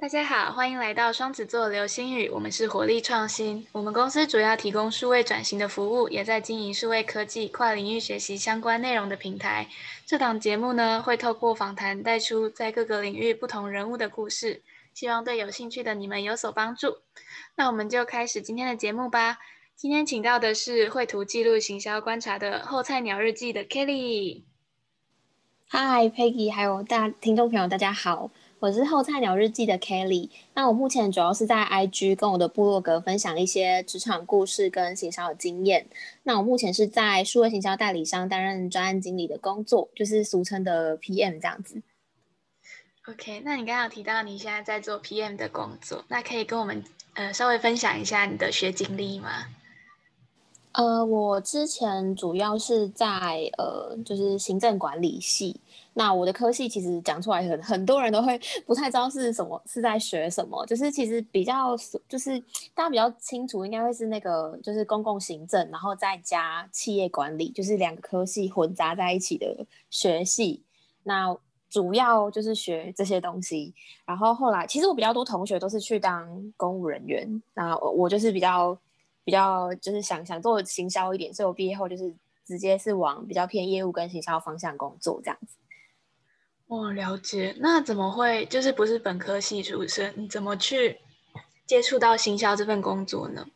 大家好，欢迎来到双子座流星雨。我们是活力创新，我们公司主要提供数位转型的服务，也在经营数位科技、跨领域学习相关内容的平台。这档节目呢，会透过访谈带出在各个领域不同人物的故事，希望对有兴趣的你们有所帮助。那我们就开始今天的节目吧。今天请到的是绘图记录行销观察的后菜鸟日记的 Kelly。Hi Peggy，还有大听众朋友，大家好。我是后菜鸟日记的 Kelly，那我目前主要是在 IG 跟我的部落格分享一些职场故事跟行销的经验。那我目前是在数位行销代理商担任专案经理的工作，就是俗称的 PM 这样子。OK，那你刚刚提到你现在在做 PM 的工作，那可以跟我们呃稍微分享一下你的学经历吗？呃，我之前主要是在呃，就是行政管理系。那我的科系其实讲出来很很多人都会不太知道是什么，是在学什么。就是其实比较就是大家比较清楚，应该会是那个就是公共行政，然后再加企业管理，就是两个科系混杂在一起的学系。那主要就是学这些东西。然后后来其实我比较多同学都是去当公务人员，那我我就是比较。比较就是想想做行销一点，所以我毕业后就是直接是往比较偏业务跟行销方向工作这样子。哦，了解。那怎么会就是不是本科系出身？你怎么去接触到行销这份工作呢？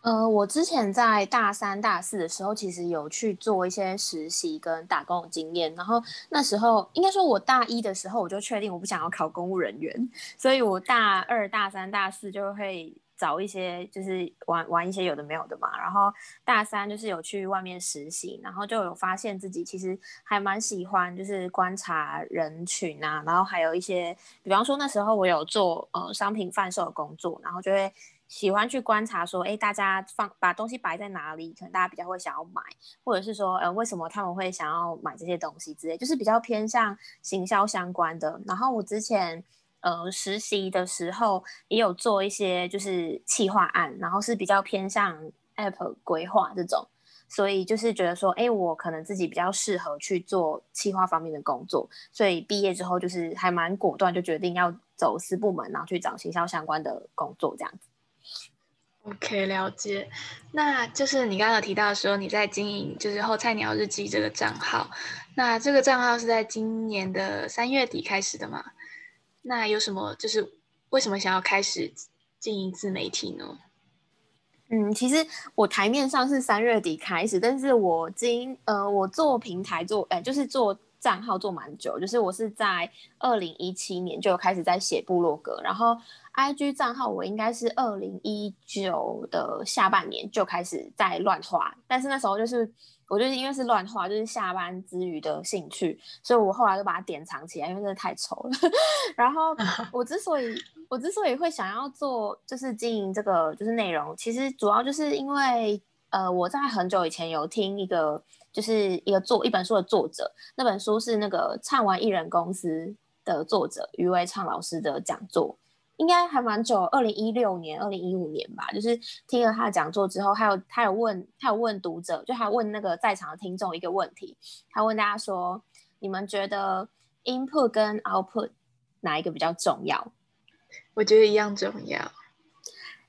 呃，我之前在大三、大四的时候，其实有去做一些实习跟打工的经验。然后那时候应该说，我大一的时候我就确定我不想要考公务人员，所以我大二、大三、大四就会。找一些就是玩玩一些有的没有的嘛，然后大三就是有去外面实习，然后就有发现自己其实还蛮喜欢就是观察人群啊，然后还有一些，比方说那时候我有做呃商品贩售的工作，然后就会喜欢去观察说，哎，大家放把东西摆在哪里，可能大家比较会想要买，或者是说呃为什么他们会想要买这些东西之类，就是比较偏向行销相关的。然后我之前。呃，实习的时候也有做一些就是企划案，然后是比较偏向 App 规划这种，所以就是觉得说，哎，我可能自己比较适合去做企划方面的工作，所以毕业之后就是还蛮果断，就决定要走私部门，然后去找行销相关的工作这样子。OK，了解。那就是你刚刚有提到说你在经营就是后菜鸟日记这个账号，那这个账号是在今年的三月底开始的吗？那有什么就是为什么想要开始经营自媒体呢？嗯，其实我台面上是三月底开始，但是我经呃我做平台做哎就是做账号做蛮久，就是我是在二零一七年就开始在写部落格，然后 IG 账号我应该是二零一九的下半年就开始在乱画，但是那时候就是。我就是因为是乱画，就是下班之余的兴趣，所以我后来就把它典藏起来，因为真的太丑了。然后 我之所以我之所以会想要做，就是经营这个就是内容，其实主要就是因为呃我在很久以前有听一个就是一个作一本书的作者，那本书是那个唱完艺人公司的作者余伟畅老师的讲座。应该还蛮久，二零一六年、二零一五年吧。就是听了他的讲座之后，还有他有问，他有问读者，就还问那个在场的听众一个问题，他问大家说：你们觉得 input 跟 output 哪一个比较重要？我觉得一样重要。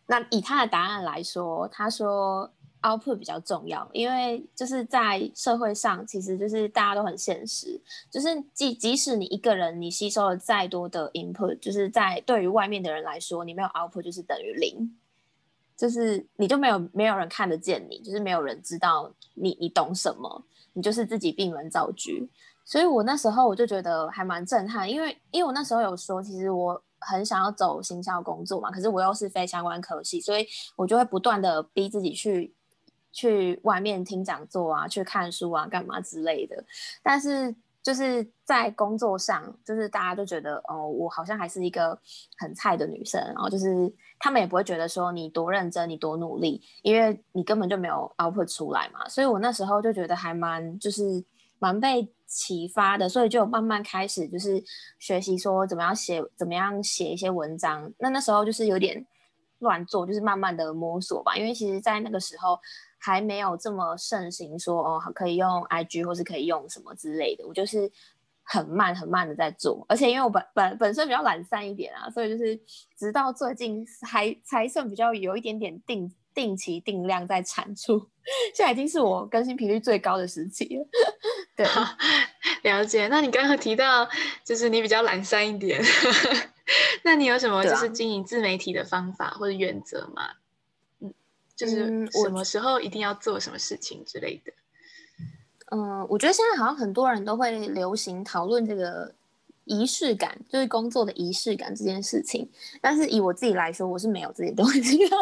那以他的答案来说，他说。Output 比较重要，因为就是在社会上，其实就是大家都很现实，就是即即使你一个人，你吸收了再多的 input，就是在对于外面的人来说，你没有 output 就是等于零，就是你就没有没有人看得见你，就是没有人知道你你懂什么，你就是自己闭门造车。所以我那时候我就觉得还蛮震撼，因为因为我那时候有说，其实我很想要走行销工作嘛，可是我又是非相关科系，所以我就会不断的逼自己去。去外面听讲座啊，去看书啊，干嘛之类的。但是就是在工作上，就是大家都觉得哦，我好像还是一个很菜的女生。然后就是他们也不会觉得说你多认真，你多努力，因为你根本就没有 output 出来嘛。所以我那时候就觉得还蛮就是蛮被启发的，所以就慢慢开始就是学习说怎么样写，怎么样写一些文章。那那时候就是有点乱做，就是慢慢的摸索吧。因为其实，在那个时候。还没有这么盛行，说哦可以用 IG 或是可以用什么之类的。我就是很慢很慢的在做，而且因为我本本本身比较懒散一点啊，所以就是直到最近还才算比较有一点点定定期定量在产出，现在已经是我更新频率最高的时期了。对，了解。那你刚刚提到就是你比较懒散一点，那你有什么就是经营自媒体的方法或者原则吗？嗯，就是什么时候一定要做什么事情之类的。嗯，我觉得现在好像很多人都会流行讨论这个仪式感，就是工作的仪式感这件事情。但是以我自己来说，我是没有这些东西的，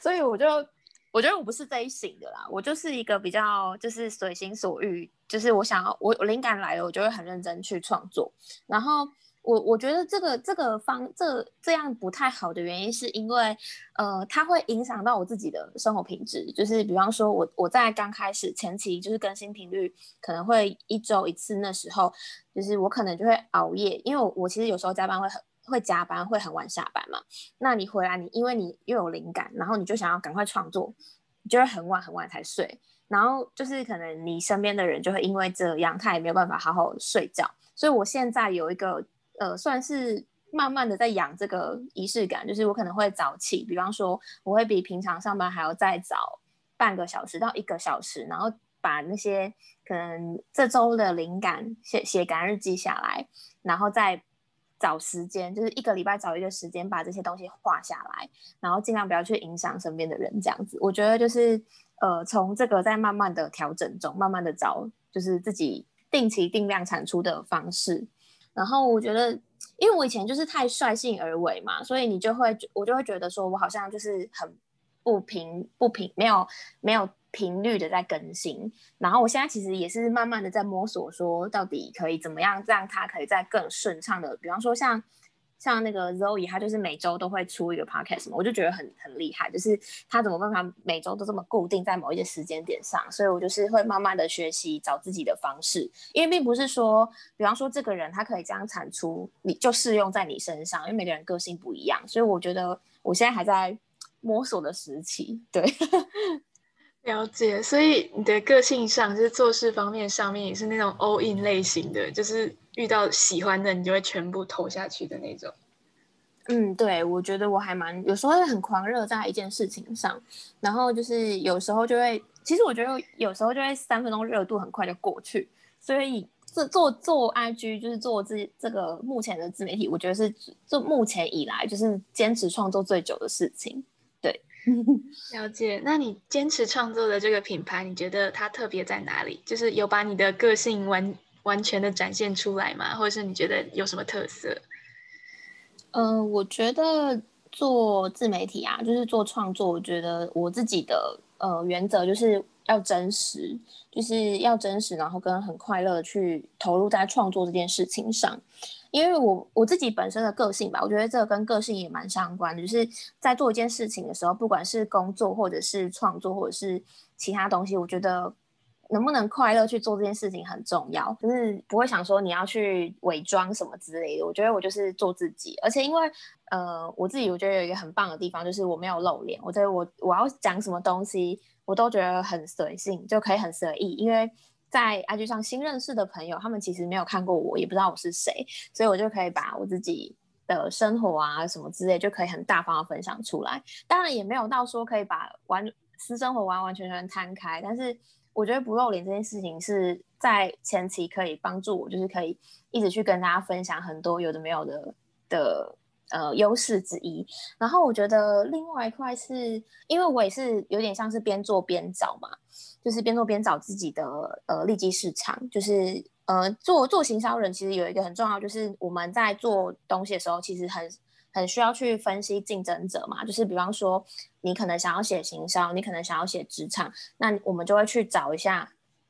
所以我就我觉得我不是这一型的啦。我就是一个比较就是随心所欲，就是我想要我灵感来了，我就会很认真去创作，然后。我我觉得这个这个方这这样不太好的原因，是因为，呃，它会影响到我自己的生活品质。就是比方说，我我在刚开始前期，就是更新频率可能会一周一次，那时候，就是我可能就会熬夜，因为我其实有时候加班会很会加班，会很晚下班嘛。那你回来，你因为你又有灵感，然后你就想要赶快创作，你就会很晚很晚才睡。然后就是可能你身边的人就会因为这样，他也没有办法好好睡觉。所以我现在有一个。呃，算是慢慢的在养这个仪式感，就是我可能会早起，比方说我会比平常上班还要再早半个小时到一个小时，然后把那些可能这周的灵感写写感日记下来，然后再找时间，就是一个礼拜找一个时间把这些东西画下来，然后尽量不要去影响身边的人，这样子，我觉得就是呃，从这个在慢慢的调整中，慢慢的找就是自己定期定量产出的方式。然后我觉得，因为我以前就是太率性而为嘛，所以你就会，我就会觉得说，我好像就是很不平不平，没有没有频率的在更新。然后我现在其实也是慢慢的在摸索，说到底可以怎么样让它可以再更顺畅的，比方说像。像那个 Zoe，他就是每周都会出一个 podcast 嘛，我就觉得很很厉害，就是他怎么办法每周都这么固定在某一些时间点上，所以我就是会慢慢的学习找自己的方式，因为并不是说，比方说这个人他可以这样产出，你就适用在你身上，因为每个人个性不一样，所以我觉得我现在还在摸索的时期，对，了解，所以你的个性上就是做事方面上面也是那种 all in 类型的，就是。遇到喜欢的，你就会全部投下去的那种。嗯，对，我觉得我还蛮有时候会很狂热在一件事情上，然后就是有时候就会，其实我觉得有时候就会三分钟热度很快就过去。所以这做做 IG 就是做这这个目前的自媒体，我觉得是做目前以来就是坚持创作最久的事情。对，了解。那你坚持创作的这个品牌，你觉得它特别在哪里？就是有把你的个性完。完全的展现出来吗？或者是你觉得有什么特色？嗯，我觉得做自媒体啊，就是做创作，我觉得我自己的呃原则就是要真实，就是要真实，然后跟很快乐的去投入在创作这件事情上。因为我我自己本身的个性吧，我觉得这跟个性也蛮相关的，就是在做一件事情的时候，不管是工作或者是创作或者是其他东西，我觉得。能不能快乐去做这件事情很重要，就是不会想说你要去伪装什么之类的。我觉得我就是做自己，而且因为呃我自己我觉得有一个很棒的地方，就是我没有露脸。我觉得我我要讲什么东西，我都觉得很随性，就可以很随意。因为在 IG 上新认识的朋友，他们其实没有看过我，也不知道我是谁，所以我就可以把我自己的生活啊什么之类，就可以很大方的分享出来。当然也没有到说可以把完私生活完完全全摊开，但是。我觉得不露脸这件事情是在前期可以帮助我，就是可以一直去跟大家分享很多有的没有的的呃优势之一。然后我觉得另外一块是因为我也是有点像是边做边找嘛，就是边做边找自己的呃利基市场。就是呃做做行销人其实有一个很重要，就是我们在做东西的时候，其实很。很需要去分析竞争者嘛，就是比方说你可能想要写行销，你可能想要写职场，那我们就会去找一下，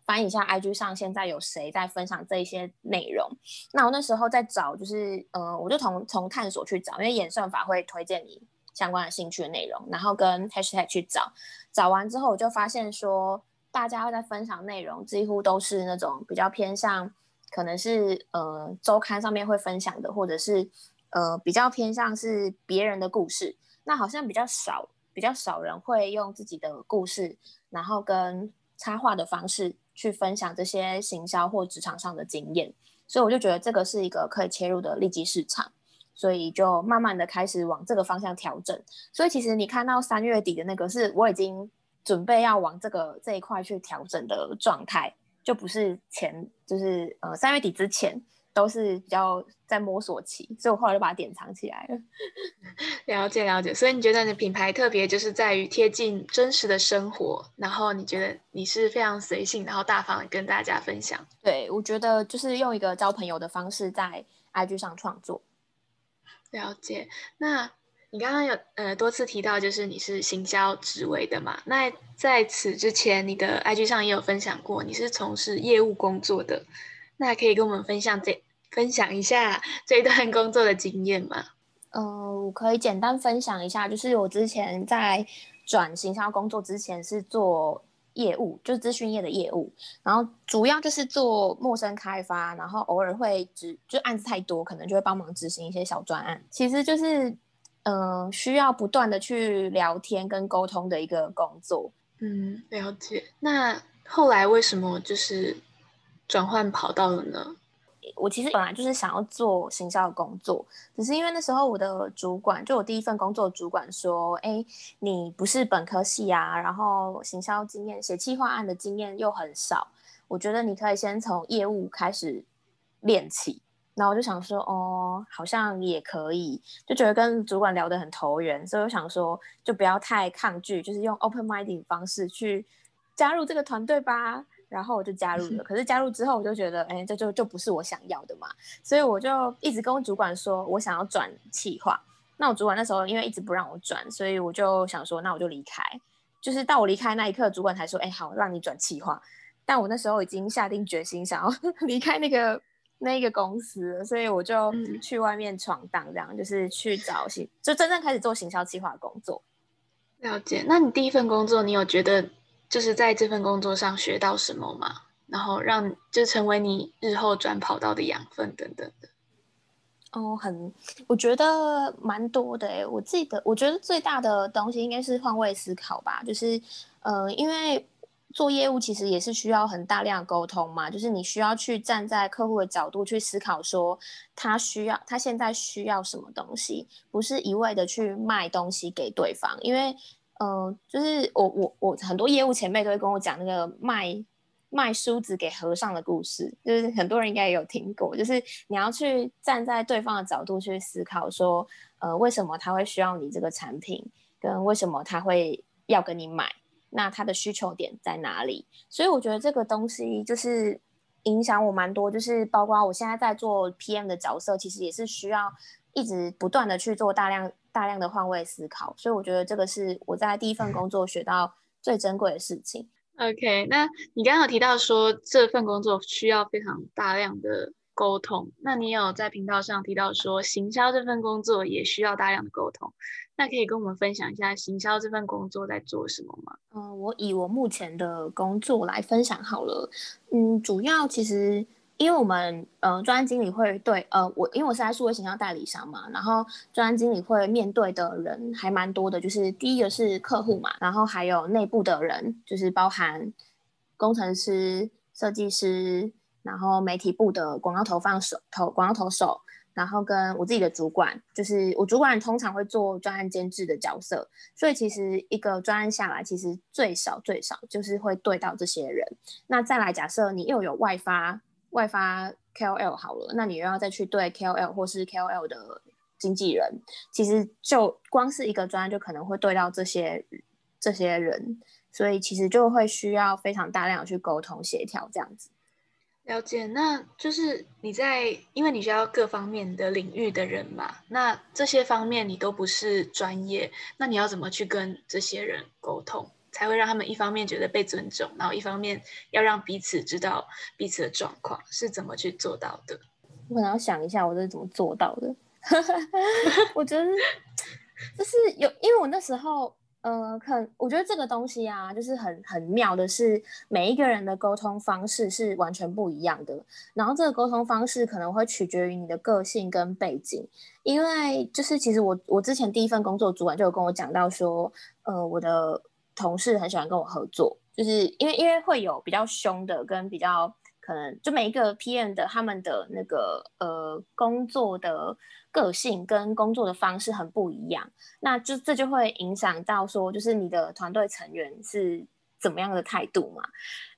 翻一下 IG 上现在有谁在分享这一些内容。那我那时候在找，就是呃，我就从从探索去找，因为演算法会推荐你相关的兴趣的内容，然后跟 Hashtag 去找，找完之后我就发现说，大家会在分享内容几乎都是那种比较偏向，可能是呃周刊上面会分享的，或者是。呃，比较偏向是别人的故事，那好像比较少，比较少人会用自己的故事，然后跟插画的方式去分享这些行销或职场上的经验。所以我就觉得这个是一个可以切入的利基市场，所以就慢慢的开始往这个方向调整。所以其实你看到三月底的那个是我已经准备要往这个这一块去调整的状态，就不是前就是呃三月底之前。都是比较在摸索期，所以我后来就把它典藏起来了。了解了解，所以你觉得你的品牌特别就是在于贴近真实的生活，然后你觉得你是非常随性，然后大方的跟大家分享。对，我觉得就是用一个交朋友的方式在 IG 上创作。了解，那你刚刚有呃多次提到就是你是行销职位的嘛？那在此之前，你的 IG 上也有分享过你是从事业务工作的，那可以跟我们分享这。分享一下这一段工作的经验吗？嗯，我可以简单分享一下，就是我之前在转行销工作之前是做业务，就是资讯业的业务，然后主要就是做陌生开发，然后偶尔会执就案子太多，可能就会帮忙执行一些小专案，其实就是嗯需要不断的去聊天跟沟通的一个工作。嗯，了解。那后来为什么就是转换跑道了呢？我其实本来就是想要做行销的工作，只是因为那时候我的主管，就我第一份工作主管说：“哎，你不是本科系啊，然后行销经验、写企划案的经验又很少，我觉得你可以先从业务开始练起。”然后我就想说：“哦，好像也可以，就觉得跟主管聊得很投缘，所以我想说，就不要太抗拒，就是用 open minding 方式去加入这个团队吧。”然后我就加入了，可是加入之后我就觉得，哎，这就就不是我想要的嘛，所以我就一直跟我主管说，我想要转企划。那我主管那时候因为一直不让我转，所以我就想说，那我就离开。就是到我离开那一刻，主管才说，哎，好，让你转企划。但我那时候已经下定决心想要 离开那个那个公司，所以我就去外面闯荡，这样就是去找行，就真正开始做行销计划工作。了解。那你第一份工作，你有觉得？就是在这份工作上学到什么嘛，然后让就成为你日后转跑道的养分等等的。哦，很，我觉得蛮多的诶。我记得，我觉得最大的东西应该是换位思考吧。就是，呃，因为做业务其实也是需要很大量沟通嘛。就是你需要去站在客户的角度去思考，说他需要他现在需要什么东西，不是一味的去卖东西给对方，因为。嗯，就是我我我很多业务前辈都会跟我讲那个卖卖梳子给和尚的故事，就是很多人应该也有听过，就是你要去站在对方的角度去思考，说呃为什么他会需要你这个产品，跟为什么他会要跟你买，那他的需求点在哪里？所以我觉得这个东西就是影响我蛮多，就是包括我现在在做 PM 的角色，其实也是需要一直不断的去做大量。大量的换位思考，所以我觉得这个是我在第一份工作学到最珍贵的事情。OK，那你刚刚有提到说这份工作需要非常大量的沟通，那你有在频道上提到说行销这份工作也需要大量的沟通，那可以跟我们分享一下行销这份工作在做什么吗？嗯，我以我目前的工作来分享好了。嗯，主要其实。因为我们呃，专案经理会对呃，我因为我是在数位形象代理商嘛，然后专案经理会面对的人还蛮多的，就是第一个是客户嘛，然后还有内部的人，就是包含工程师、设计师，然后媒体部的广告投放手投广告投手，然后跟我自己的主管，就是我主管通常会做专案监制的角色，所以其实一个专案下来，其实最少最少就是会对到这些人。那再来假设你又有外发。外发 KOL 好了，那你又要再去对 KOL 或是 KOL 的经纪人，其实就光是一个专就可能会对到这些这些人，所以其实就会需要非常大量的去沟通协调这样子。了解，那就是你在，因为你需要各方面的领域的人嘛，那这些方面你都不是专业，那你要怎么去跟这些人沟通？才会让他们一方面觉得被尊重，然后一方面要让彼此知道彼此的状况是怎么去做到的。我可能要想一下，我这是怎么做到的。我觉得就是有，因为我那时候，呃，看我觉得这个东西啊，就是很很妙的是，每一个人的沟通方式是完全不一样的。然后这个沟通方式可能会取决于你的个性跟背景，因为就是其实我我之前第一份工作主管就有跟我讲到说，呃，我的。同事很喜欢跟我合作，就是因为因为会有比较凶的跟比较可能就每一个 PM 的他们的那个呃工作的个性跟工作的方式很不一样，那就这就会影响到说，就是你的团队成员是怎么样的态度嘛。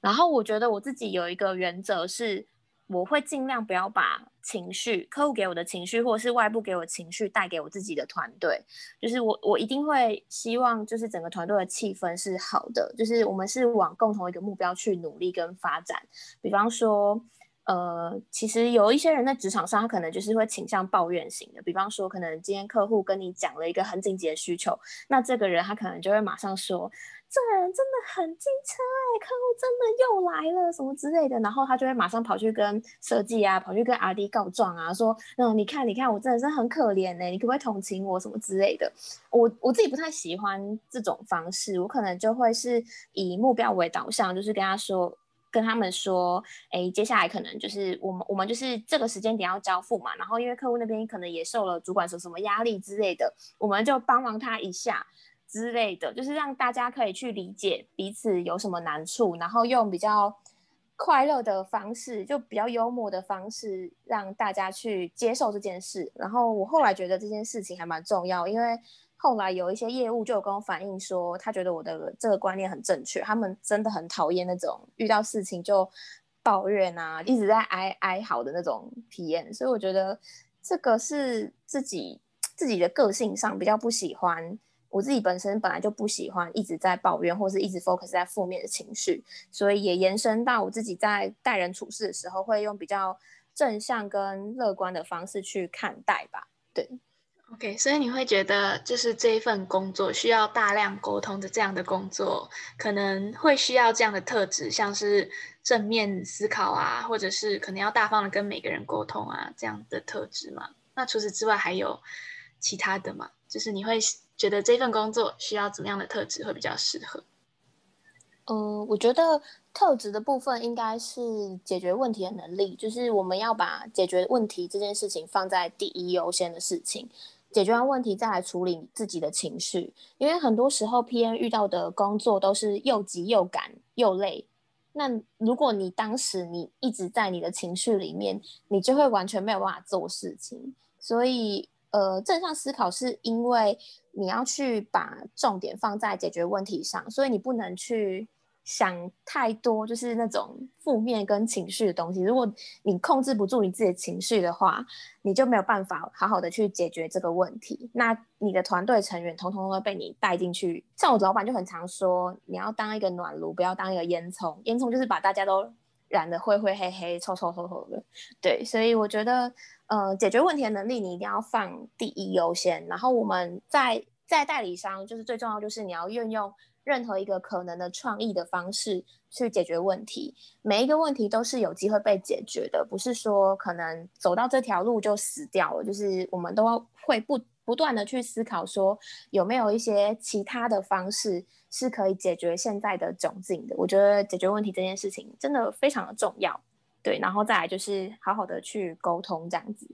然后我觉得我自己有一个原则是。我会尽量不要把情绪，客户给我的情绪，或者是外部给我情绪带给我自己的团队。就是我，我一定会希望，就是整个团队的气氛是好的，就是我们是往共同一个目标去努力跟发展。比方说，呃，其实有一些人在职场上，他可能就是会倾向抱怨型的。比方说，可能今天客户跟你讲了一个很紧急的需求，那这个人他可能就会马上说。这人真的很机车哎，客户真的又来了什么之类的，然后他就会马上跑去跟设计啊，跑去跟 R D 告状啊，说，嗯，你看，你看，我真的是很可怜呢，你可不可以同情我什么之类的？我我自己不太喜欢这种方式，我可能就会是以目标为导向，就是跟他说，跟他们说，哎，接下来可能就是我们我们就是这个时间点要交付嘛，然后因为客户那边可能也受了主管什什么压力之类的，我们就帮忙他一下。之类的，就是让大家可以去理解彼此有什么难处，然后用比较快乐的方式，就比较幽默的方式，让大家去接受这件事。然后我后来觉得这件事情还蛮重要，因为后来有一些业务就有跟我反映说，他觉得我的这个观念很正确，他们真的很讨厌那种遇到事情就抱怨啊，一直在哀哀嚎的那种体验。所以我觉得这个是自己自己的个性上比较不喜欢。我自己本身本来就不喜欢一直在抱怨，或是一直 focus 在负面的情绪，所以也延伸到我自己在待人处事的时候，会用比较正向跟乐观的方式去看待吧。对，OK，所以你会觉得就是这一份工作需要大量沟通的这样的工作，可能会需要这样的特质，像是正面思考啊，或者是可能要大方的跟每个人沟通啊这样的特质嘛？那除此之外还有其他的吗？就是你会。觉得这份工作需要怎么样的特质会比较适合？嗯，我觉得特质的部分应该是解决问题的能力，就是我们要把解决问题这件事情放在第一优先的事情，解决完问题再来处理自己的情绪。因为很多时候 PM 遇到的工作都是又急又赶又累，那如果你当时你一直在你的情绪里面，你就会完全没有办法做事情。所以。呃，正向思考是因为你要去把重点放在解决问题上，所以你不能去想太多，就是那种负面跟情绪的东西。如果你控制不住你自己的情绪的话，你就没有办法好好的去解决这个问题。那你的团队成员统统都被你带进去。像我老板就很常说，你要当一个暖炉，不要当一个烟囱。烟囱就是把大家都染得灰灰黑黑、臭臭臭臭的。对，所以我觉得。呃，解决问题的能力你一定要放第一优先。然后我们在在代理商，就是最重要就是你要运用任何一个可能的创意的方式去解决问题。每一个问题都是有机会被解决的，不是说可能走到这条路就死掉了。就是我们都会不不断的去思考，说有没有一些其他的方式是可以解决现在的窘境的。我觉得解决问题这件事情真的非常的重要。对，然后再来就是好好的去沟通这样子。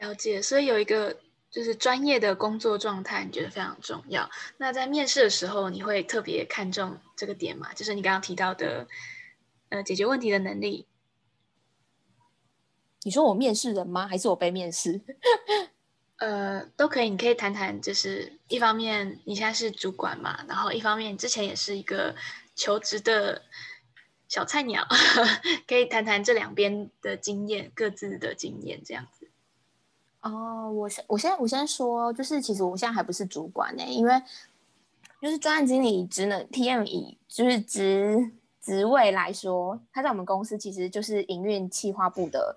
了解，所以有一个就是专业的工作状态，你觉得非常重要。那在面试的时候，你会特别看重这个点吗？就是你刚刚提到的，呃，解决问题的能力。你说我面试人吗？还是我被面试？呃，都可以。你可以谈谈，就是一方面你现在是主管嘛，然后一方面之前也是一个求职的。小菜鸟 可以谈谈这两边的经验，各自的经验这样子。哦，我先我先我先说，就是其实我现在还不是主管呢，因为就是专案经理职能 PM 以就是职职位来说，他在我们公司其实就是营运企划部的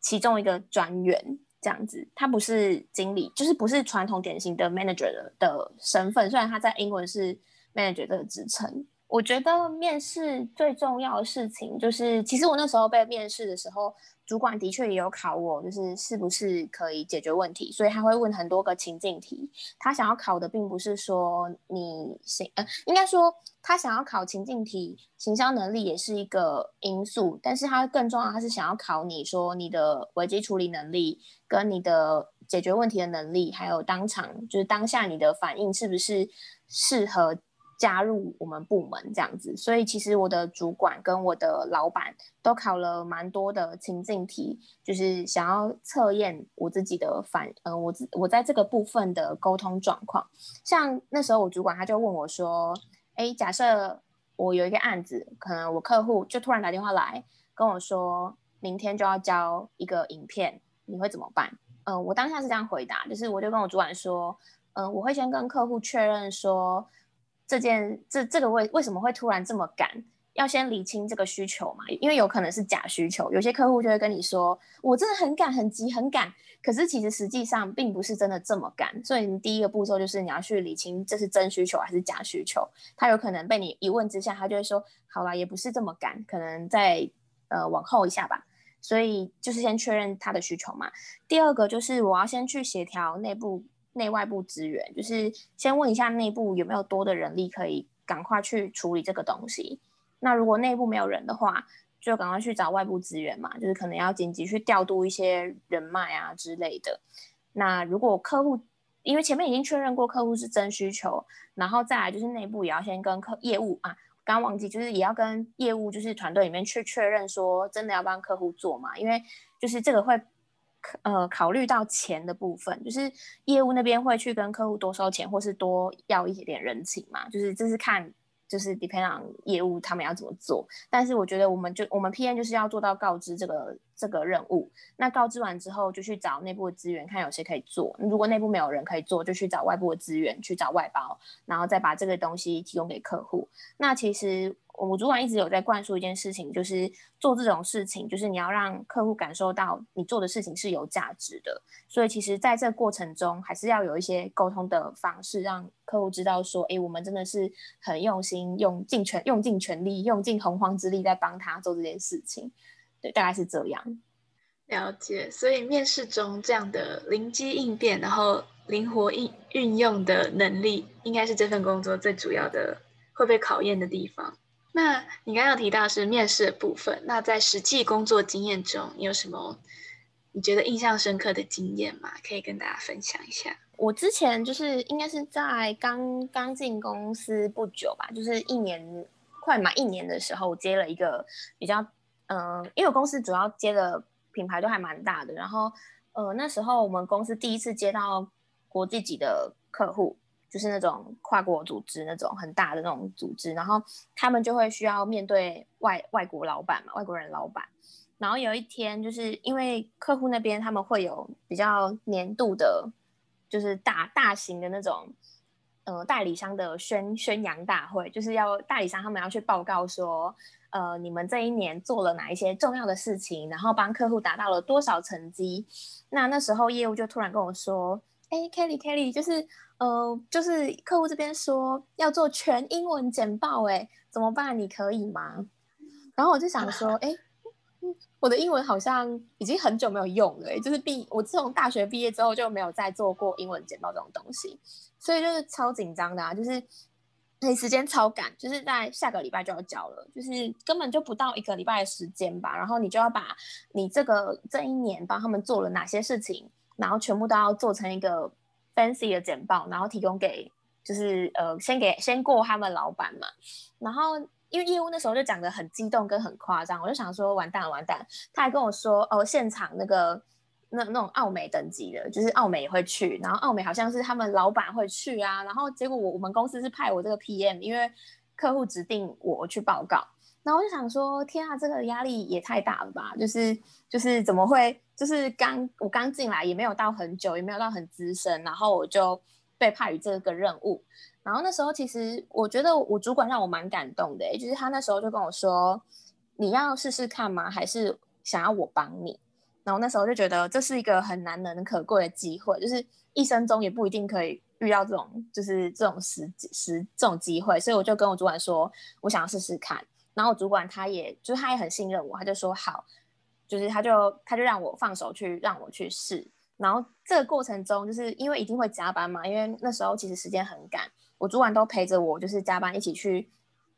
其中一个专员这样子，他不是经理，就是不是传统典型的 manager 的身份，虽然他在英文是 manager 的职称。我觉得面试最重要的事情就是，其实我那时候被面试的时候，主管的确也有考我，就是是不是可以解决问题，所以他会问很多个情境题。他想要考的并不是说你行，呃，应该说他想要考情境题，行销能力也是一个因素，但是他更重要，他是想要考你说你的危机处理能力，跟你的解决问题的能力，还有当场就是当下你的反应是不是适合。加入我们部门这样子，所以其实我的主管跟我的老板都考了蛮多的情境题，就是想要测验我自己的反，嗯，我自我在这个部分的沟通状况。像那时候我主管他就问我说：“哎，假设我有一个案子，可能我客户就突然打电话来跟我说，明天就要交一个影片，你会怎么办？”嗯，我当下是这样回答，就是我就跟我主管说：“嗯，我会先跟客户确认说。”这件这这个为为什么会突然这么赶？要先理清这个需求嘛，因为有可能是假需求。有些客户就会跟你说：“我真的很赶、很急、很赶。”可是其实实际上并不是真的这么赶。所以你第一个步骤就是你要去理清这是真需求还是假需求。他有可能被你一问之下，他就会说：“好了，也不是这么赶，可能再呃往后一下吧。”所以就是先确认他的需求嘛。第二个就是我要先去协调内部。内外部资源，就是先问一下内部有没有多的人力可以赶快去处理这个东西。那如果内部没有人的话，就赶快去找外部资源嘛，就是可能要紧急去调度一些人脉啊之类的。那如果客户，因为前面已经确认过客户是真需求，然后再来就是内部也要先跟客业务啊，刚忘记就是也要跟业务就是团队里面去确认说真的要帮客户做嘛，因为就是这个会。呃，考虑到钱的部分，就是业务那边会去跟客户多收钱，或是多要一点人情嘛，就是这是看。就是 depend on 业务他们要怎么做，但是我觉得我们就我们 PM 就是要做到告知这个这个任务。那告知完之后，就去找内部的资源，看有谁可以做。如果内部没有人可以做，就去找外部的资源，去找外包，然后再把这个东西提供给客户。那其实我主管一直有在灌输一件事情，就是做这种事情，就是你要让客户感受到你做的事情是有价值的。所以其实在这过程中，还是要有一些沟通的方式，让客户知道说，哎，我们真的是很用心。用尽全用尽全力，用尽洪荒之力在帮他做这件事情，对，大概是这样。了解，所以面试中这样的灵机应变，然后灵活应运用的能力，应该是这份工作最主要的会被考验的地方。那你刚刚提到是面试的部分，那在实际工作经验中，你有什么你觉得印象深刻的经验吗？可以跟大家分享一下。我之前就是应该是在刚刚进公司不久吧，就是一年快满一年的时候，接了一个比较嗯，因为我公司主要接的品牌都还蛮大的，然后呃那时候我们公司第一次接到国际级的客户，就是那种跨国组织那种很大的那种组织，然后他们就会需要面对外外国老板嘛，外国人老板，然后有一天就是因为客户那边他们会有比较年度的。就是大大型的那种，呃，代理商的宣宣扬大会，就是要代理商他们要去报告说，呃，你们这一年做了哪一些重要的事情，然后帮客户达到了多少成绩。那那时候业务就突然跟我说，哎，Kelly Kelly，就是，呃，就是客户这边说要做全英文简报，哎，怎么办？你可以吗？然后我就想说，哎。我的英文好像已经很久没有用了，就是毕我自从大学毕业之后就没有再做过英文简报这种东西，所以就是超紧张的啊，就是哎时间超赶，就是在下个礼拜就要交了，就是根本就不到一个礼拜的时间吧，然后你就要把你这个这一年帮他们做了哪些事情，然后全部都要做成一个 fancy 的简报，然后提供给就是呃先给先过他们老板嘛，然后。因为业务那时候就讲的很激动跟很夸张，我就想说完蛋了完蛋。他还跟我说哦，现场那个那那种奥美等级的，就是奥美也会去，然后奥美好像是他们老板会去啊。然后结果我我们公司是派我这个 PM，因为客户指定我去报告。然后我就想说，天啊，这个压力也太大了吧！就是就是怎么会，就是刚我刚进来也没有到很久，也没有到很资深，然后我就被派于这个任务。然后那时候，其实我觉得我主管让我蛮感动的，就是他那时候就跟我说：“你要试试看吗？还是想要我帮你？”然后那时候就觉得这是一个很难能可贵的机会，就是一生中也不一定可以遇到这种，就是这种时时这种机会，所以我就跟我主管说：“我想要试试看。”然后主管他也就是他也很信任我，他就说：“好。”就是他就他就让我放手去让我去试。然后这个过程中，就是因为一定会加班嘛，因为那时候其实时间很赶。我主管都陪着我，就是加班一起去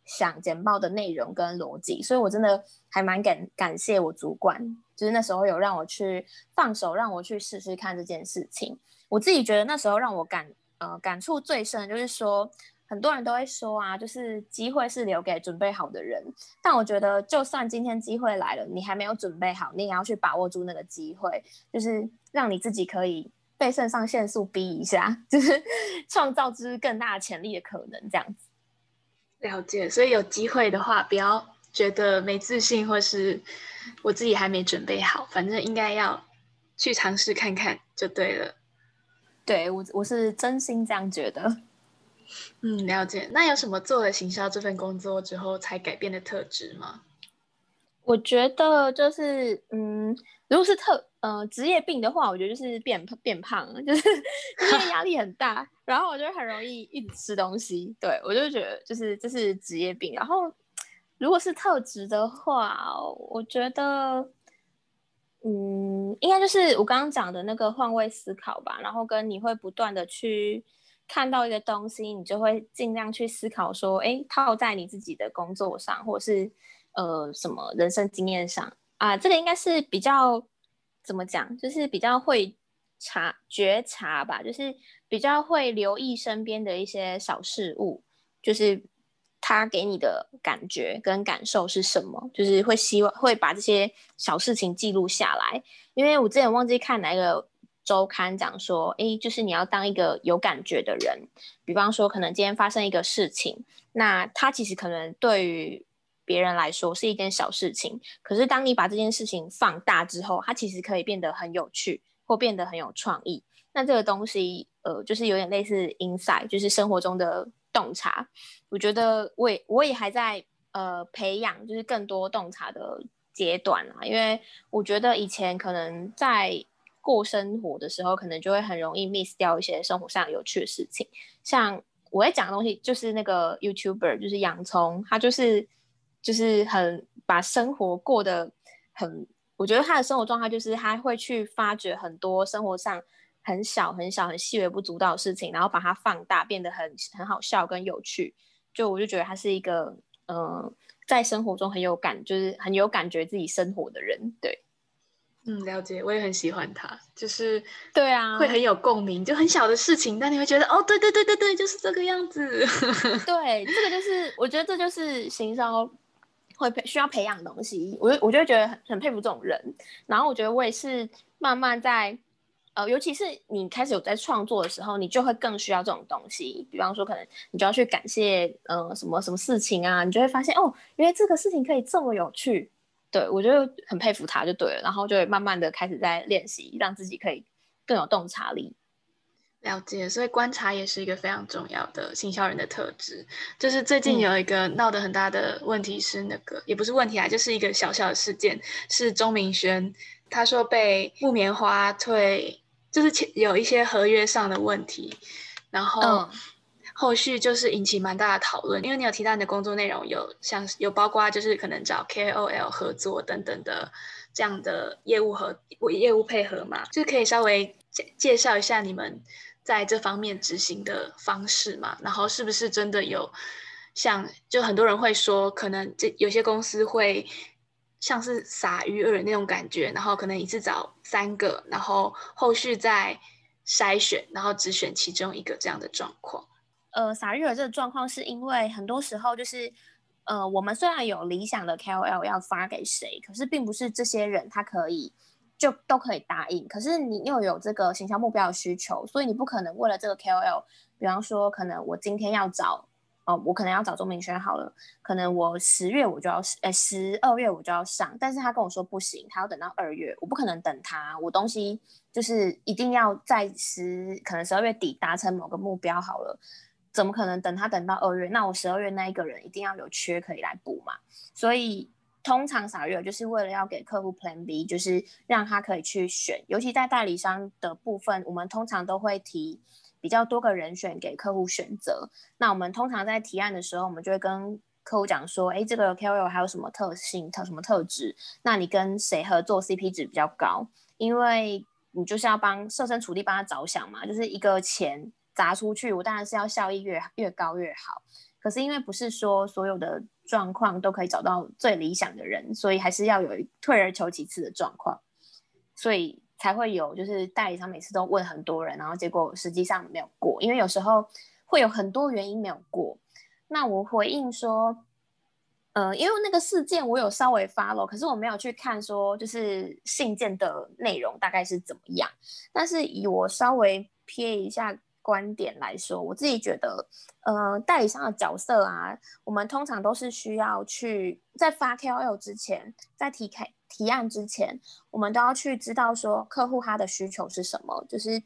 想简报的内容跟逻辑，所以我真的还蛮感感谢我主管，就是那时候有让我去放手，让我去试试看这件事情。我自己觉得那时候让我感呃感触最深就是说，很多人都会说啊，就是机会是留给准备好的人。但我觉得，就算今天机会来了，你还没有准备好，你也要去把握住那个机会，就是让你自己可以被肾上腺素逼一下，就是创造出更大潜力的可能，这样子。了解，所以有机会的话，不要觉得没自信，或是我自己还没准备好，反正应该要去尝试看看就对了。对我，我是真心这样觉得。嗯，了解。那有什么做了行销这份工作之后才改变的特质吗？我觉得就是，嗯，如果是特呃职业病的话，我觉得就是变变胖，就是因为压力很大，然后我就很容易一直吃东西。对我就觉得就是这是职业病。然后如果是特质的话，我觉得。嗯，应该就是我刚刚讲的那个换位思考吧，然后跟你会不断的去看到一个东西，你就会尽量去思考说，哎，套在你自己的工作上，或者是呃什么人生经验上啊，这个应该是比较怎么讲，就是比较会察觉察吧，就是比较会留意身边的一些小事物，就是。他给你的感觉跟感受是什么？就是会希望会把这些小事情记录下来。因为我之前忘记看哪个周刊讲说，诶，就是你要当一个有感觉的人。比方说，可能今天发生一个事情，那它其实可能对于别人来说是一件小事情，可是当你把这件事情放大之后，它其实可以变得很有趣，或变得很有创意。那这个东西，呃，就是有点类似 insight，就是生活中的。洞察，我觉得我也我也还在呃培养，就是更多洞察的阶段啊。因为我觉得以前可能在过生活的时候，可能就会很容易 miss 掉一些生活上有趣的事情。像我在讲的东西，就是那个 YouTuber，就是洋葱，他就是就是很把生活过得很，我觉得他的生活状态就是他会去发掘很多生活上。很小很小很细微不足道的事情，然后把它放大，变得很很好笑跟有趣。就我就觉得他是一个，嗯，在生活中很有感，就是很有感觉自己生活的人。对，嗯，了解，我也很喜欢他，就是对啊，会很有共鸣，就很小的事情，但你会觉得哦，对对对对对，就是这个样子。对，这个就是我觉得这就是行销会培需要培养东西。我就我就会觉得很很佩服这种人。然后我觉得我也是慢慢在。呃，尤其是你开始有在创作的时候，你就会更需要这种东西。比方说，可能你就要去感谢，呃，什么什么事情啊，你就会发现，哦，原来这个事情可以这么有趣。对我就很佩服他，就对了。然后就会慢慢的开始在练习，让自己可以更有洞察力。了解，所以观察也是一个非常重要的行销人的特质。就是最近有一个闹得很大的问题是，那个也不是问题啊，就是一个小小的事件，是钟明轩他说被木棉花退。就是有一些合约上的问题，然后后续就是引起蛮大的讨论。因为你有提到你的工作内容有像有包括就是可能找 KOL 合作等等的这样的业务和业务配合嘛，就可以稍微介介绍一下你们在这方面执行的方式嘛。然后是不是真的有像就很多人会说，可能这有些公司会。像是撒鱼饵那种感觉，然后可能一次找三个，然后后续再筛选，然后只选其中一个这样的状况。呃，撒鱼饵这个状况是因为很多时候就是，呃，我们虽然有理想的 KOL 要发给谁，可是并不是这些人他可以就都可以答应。可是你又有这个形象目标的需求，所以你不可能为了这个 KOL，比方说可能我今天要找。哦，我可能要找钟明轩好了，可能我十月我就要，呃，十二月我就要上，但是他跟我说不行，他要等到二月，我不可能等他，我东西就是一定要在十，可能十二月底达成某个目标好了，怎么可能等他等到二月？那我十二月那一个人一定要有缺可以来补嘛，所以通常撒月就是为了要给客户 Plan B，就是让他可以去选，尤其在代理商的部分，我们通常都会提。比较多个人选给客户选择，那我们通常在提案的时候，我们就会跟客户讲说，哎，这个 KOL 还有什么特性、特什么特质？那你跟谁合作 CP 值比较高？因为你就是要帮设身处地帮他着想嘛，就是一个钱砸出去，我当然是要效益越越高越好。可是因为不是说所有的状况都可以找到最理想的人，所以还是要有退而求其次的状况，所以。才会有，就是代理商每次都问很多人，然后结果实际上没有过。因为有时候会有很多原因没有过。那我回应说，呃，因为那个事件我有稍微 follow，可是我没有去看说就是信件的内容大概是怎么样。但是以我稍微瞥一下观点来说，我自己觉得，呃，代理商的角色啊，我们通常都是需要去在发 KOL 之前，在提开提案之前，我们都要去知道说客户他的需求是什么，就是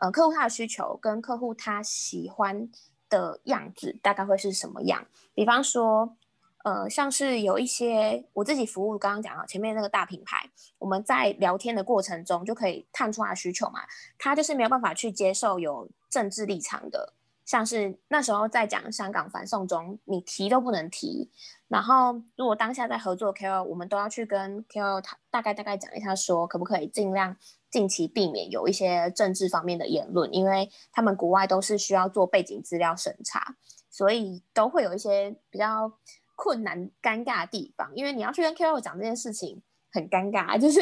呃，客户他的需求跟客户他喜欢。的样子大概会是什么样？比方说，呃，像是有一些我自己服务，刚刚讲到前面那个大品牌，我们在聊天的过程中就可以探出他的需求嘛。他就是没有办法去接受有政治立场的，像是那时候在讲香港反送中，你提都不能提。然后如果当下在合作 K O 我们都要去跟 K O 他大概大概讲一下，说可不可以尽量。近期避免有一些政治方面的言论，因为他们国外都是需要做背景资料审查，所以都会有一些比较困难、尴尬的地方。因为你要去跟 K O 讲这件事情，很尴尬，就是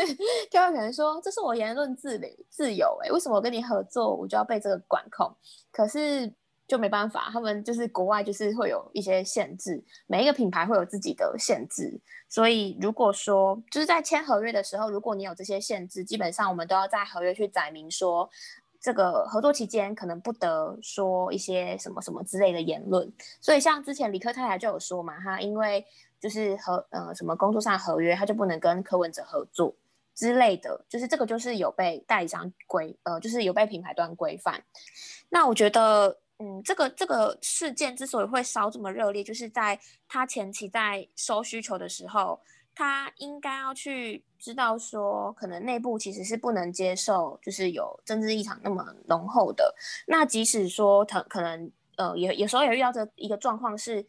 就会可能说这是我言论自自由，哎，为什么我跟你合作，我就要被这个管控？可是。就没办法，他们就是国外，就是会有一些限制，每一个品牌会有自己的限制，所以如果说就是在签合约的时候，如果你有这些限制，基本上我们都要在合约去载明说，这个合作期间可能不得说一些什么什么之类的言论。所以像之前李克太太就有说嘛，他因为就是和呃什么工作上合约，他就不能跟柯文哲合作之类的，就是这个就是有被代理商规呃，就是有被品牌端规范。那我觉得。嗯，这个这个事件之所以会烧这么热烈，就是在他前期在收需求的时候，他应该要去知道说，可能内部其实是不能接受，就是有政治立场那么浓厚的。那即使说他可能呃，有有时候也遇到这一个状况是，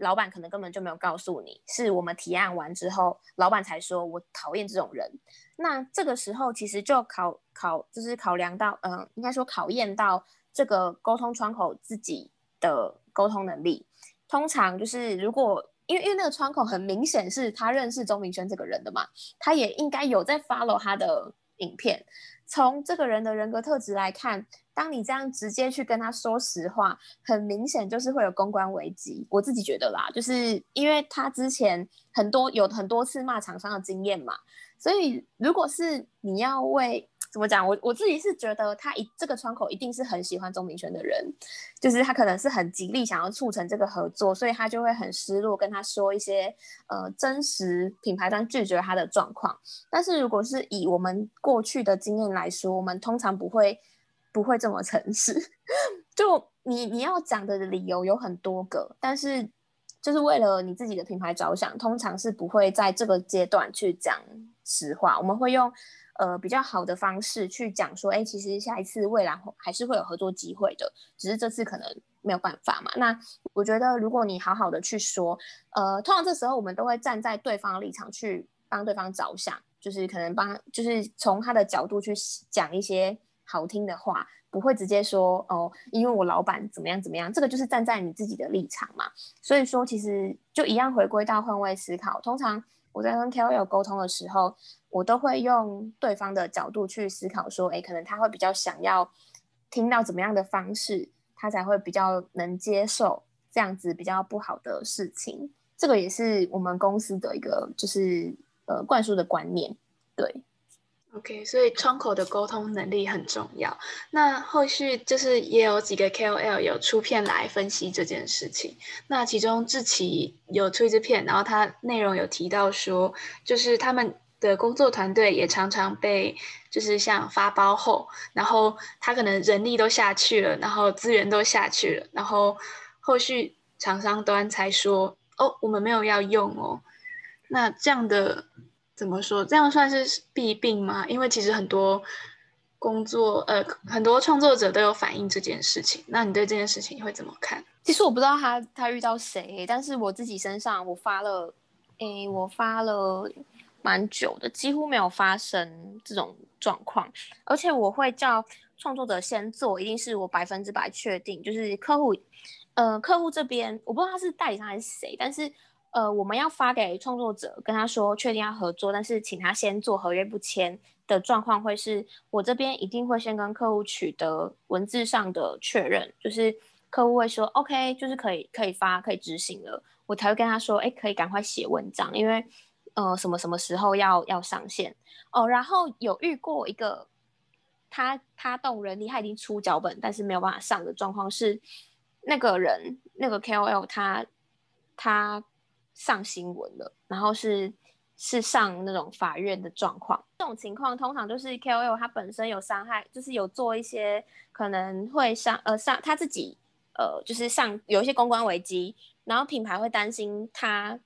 老板可能根本就没有告诉你，是我们提案完之后，老板才说我讨厌这种人。那这个时候其实就考考就是考量到，嗯，应该说考验到。这个沟通窗口自己的沟通能力，通常就是如果因为因为那个窗口很明显是他认识周明轩这个人的嘛，他也应该有在 follow 他的影片。从这个人的人格特质来看，当你这样直接去跟他说实话，很明显就是会有公关危机。我自己觉得啦，就是因为他之前很多有很多次骂厂商的经验嘛，所以如果是你要为怎么讲？我我自己是觉得他一这个窗口一定是很喜欢钟明轩的人，就是他可能是很极力想要促成这个合作，所以他就会很失落，跟他说一些呃真实品牌端拒绝他的状况。但是如果是以我们过去的经验来说，我们通常不会不会这么诚实。就你你要讲的理由有很多个，但是就是为了你自己的品牌着想，通常是不会在这个阶段去讲实话。我们会用。呃，比较好的方式去讲说，哎，其实下一次未来还是会有合作机会的，只是这次可能没有办法嘛。那我觉得，如果你好好的去说，呃，通常这时候我们都会站在对方的立场去帮对方着想，就是可能帮，就是从他的角度去讲一些好听的话，不会直接说哦，因为我老板怎么样怎么样，这个就是站在你自己的立场嘛。所以说，其实就一样回归到换位思考，通常。我在跟 KOL 沟通的时候，我都会用对方的角度去思考，说，哎，可能他会比较想要听到怎么样的方式，他才会比较能接受这样子比较不好的事情。这个也是我们公司的一个，就是呃灌输的观念，对。OK，所以窗口的沟通能力很重要。那后续就是也有几个 KOL 有出片来分析这件事情。那其中志奇有出一支片，然后他内容有提到说，就是他们的工作团队也常常被就是像发包后，然后他可能人力都下去了，然后资源都下去了，然后后续厂商端才说，哦，我们没有要用哦。那这样的。怎么说？这样算是弊病吗？因为其实很多工作，呃，很多创作者都有反映这件事情。那你对这件事情会怎么看？其实我不知道他他遇到谁，但是我自己身上我发了，诶，我发了蛮久的，几乎没有发生这种状况。而且我会叫创作者先做，一定是我百分之百确定，就是客户，呃，客户这边我不知道他是代理商还是谁，但是。呃，我们要发给创作者，跟他说确定要合作，但是请他先做合约不签的状况，会是我这边一定会先跟客户取得文字上的确认，就是客户会说 OK，就是可以可以发可以执行了，我才会跟他说，哎，可以赶快写文章，因为呃什么什么时候要要上线哦。然后有遇过一个他他动人力，他已经出脚本，但是没有办法上的状况是，那个人那个 KOL 他他上新闻了，然后是。是上那种法院的状况，这种情况通常就是 KOL 他本身有伤害，就是有做一些可能会上呃上他自己呃就是上有一些公关危机，然后品牌会担心他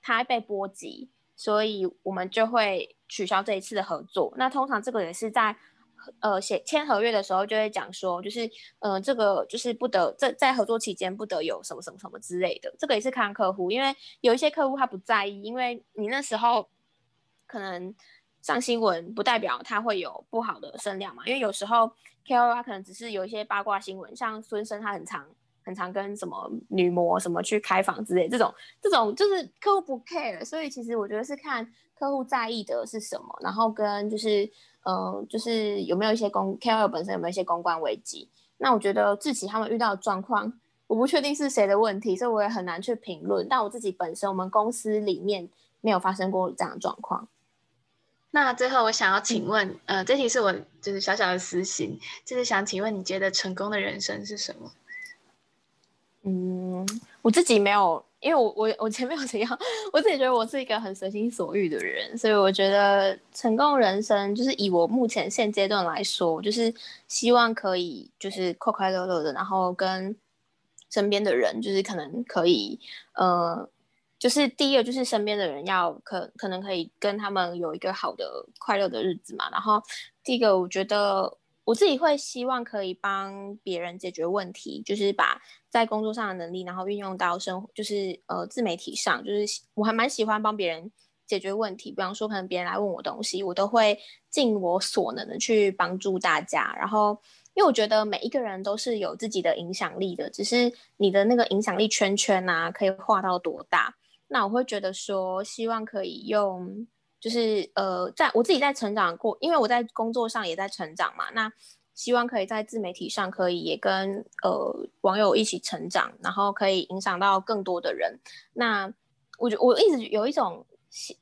他被波及，所以我们就会取消这一次的合作。那通常这个也是在。呃，写签合约的时候就会讲说，就是，呃，这个就是不得在在合作期间不得有什么什么什么之类的。这个也是看客户，因为有一些客户他不在意，因为你那时候可能上新闻不代表他会有不好的声量嘛。因为有时候 K O 他可能只是有一些八卦新闻，像孙生他很常很常跟什么女模什么去开房之类，这种这种就是客户不 care。所以其实我觉得是看客户在意的是什么，然后跟就是。嗯，就是有没有一些公 KOL 本身有没有一些公关危机？那我觉得志奇他们遇到的状况，我不确定是谁的问题，所以我也很难去评论。但我自己本身，我们公司里面没有发生过这样的状况。那最后我想要请问，呃，这题是我就是小小的私心，就是想请问，你觉得成功的人生是什么？嗯，我自己没有。因为我我我前面有怎样，我自己觉得我是一个很随心所欲的人，所以我觉得成功人生就是以我目前现阶段来说，就是希望可以就是快快乐乐的，然后跟身边的人就是可能可以，呃，就是第一个就是身边的人要可可能可以跟他们有一个好的快乐的日子嘛，然后第一个我觉得。我自己会希望可以帮别人解决问题，就是把在工作上的能力，然后运用到生活，就是呃自媒体上，就是我还蛮喜欢帮别人解决问题。比方说，可能别人来问我东西，我都会尽我所能的去帮助大家。然后，因为我觉得每一个人都是有自己的影响力的，只是你的那个影响力圈圈啊，可以画到多大。那我会觉得说，希望可以用。就是呃，在我自己在成长过，因为我在工作上也在成长嘛。那希望可以在自媒体上可以也跟呃网友一起成长，然后可以影响到更多的人。那我觉我一直有一种，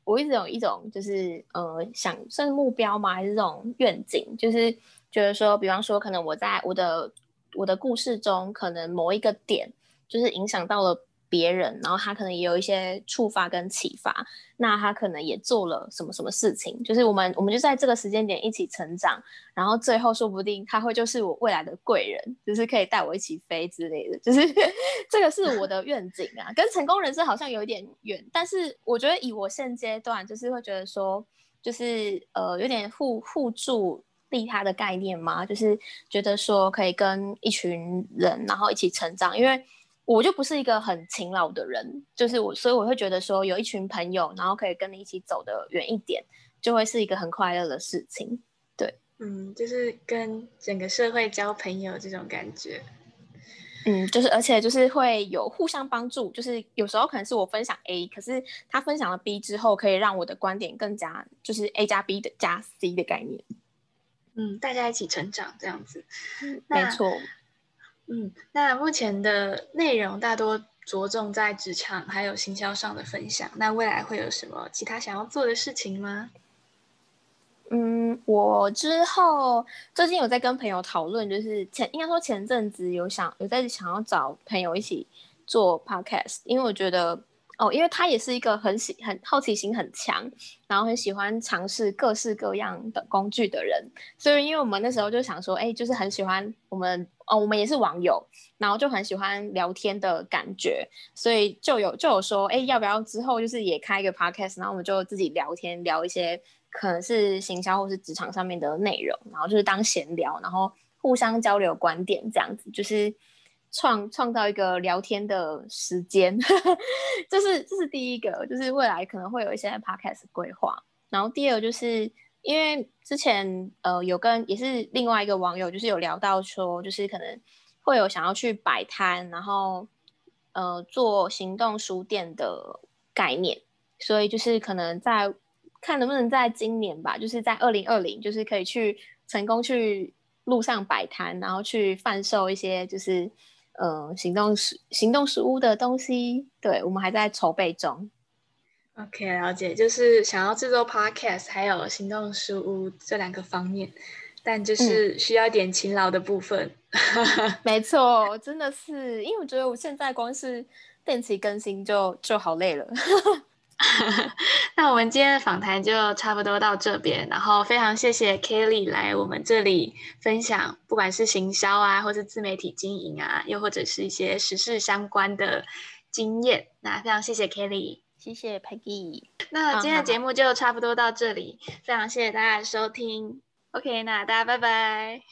我一直有一种就是呃想算是目标吗？还是这种愿景？就是觉得说，比方说，可能我在我的我的故事中，可能某一个点就是影响到了。别人，然后他可能也有一些触发跟启发，那他可能也做了什么什么事情，就是我们我们就在这个时间点一起成长，然后最后说不定他会就是我未来的贵人，就是可以带我一起飞之类的，就是 这个是我的愿景啊，跟成功人士好像有点远，但是我觉得以我现阶段就是会觉得说，就是呃有点互互助利他的概念嘛，就是觉得说可以跟一群人然后一起成长，因为。我就不是一个很勤劳的人，就是我，所以我会觉得说有一群朋友，然后可以跟你一起走得远一点，就会是一个很快乐的事情。对，嗯，就是跟整个社会交朋友这种感觉。嗯，就是而且就是会有互相帮助，就是有时候可能是我分享 A，可是他分享了 B 之后，可以让我的观点更加就是 A 加 B 的加 C 的概念。嗯，大家一起成长这样子。没错。嗯，那目前的内容大多着重在职场还有行销上的分享。那未来会有什么其他想要做的事情吗？嗯，我之后最近有在跟朋友讨论，就是前应该说前阵子有想有在想要找朋友一起做 podcast，因为我觉得。哦，因为他也是一个很喜、很好奇心很强，然后很喜欢尝试各式各样的工具的人。所以，因为我们那时候就想说，哎，就是很喜欢我们哦，我们也是网友，然后就很喜欢聊天的感觉，所以就有就有说，哎，要不要之后就是也开一个 podcast，然后我们就自己聊天，聊一些可能是行销或是职场上面的内容，然后就是当闲聊，然后互相交流观点这样子，就是。创创造一个聊天的时间，这是这是第一个，就是未来可能会有一些 podcast 规划。然后第二就是因为之前呃有跟也是另外一个网友，就是有聊到说，就是可能会有想要去摆摊，然后呃做行动书店的概念，所以就是可能在看能不能在今年吧，就是在二零二零，就是可以去成功去路上摆摊，然后去贩售一些就是。呃行动食行动书屋的东西，对我们还在筹备中。OK，了解，就是想要制作 Podcast，还有行动书屋这两个方面，但就是需要点勤劳的部分。没错，真的是，因为我觉得我现在光是定期更新就就好累了。那我们今天的访谈就差不多到这边，然后非常谢谢 Kelly 来我们这里分享，不管是行销啊，或是自媒体经营啊，又或者是一些时事相关的经验。那非常谢谢 Kelly。谢谢 Peggy。那今天的节目就差不多到这里，非常谢谢大家的收听。OK，那大家拜拜。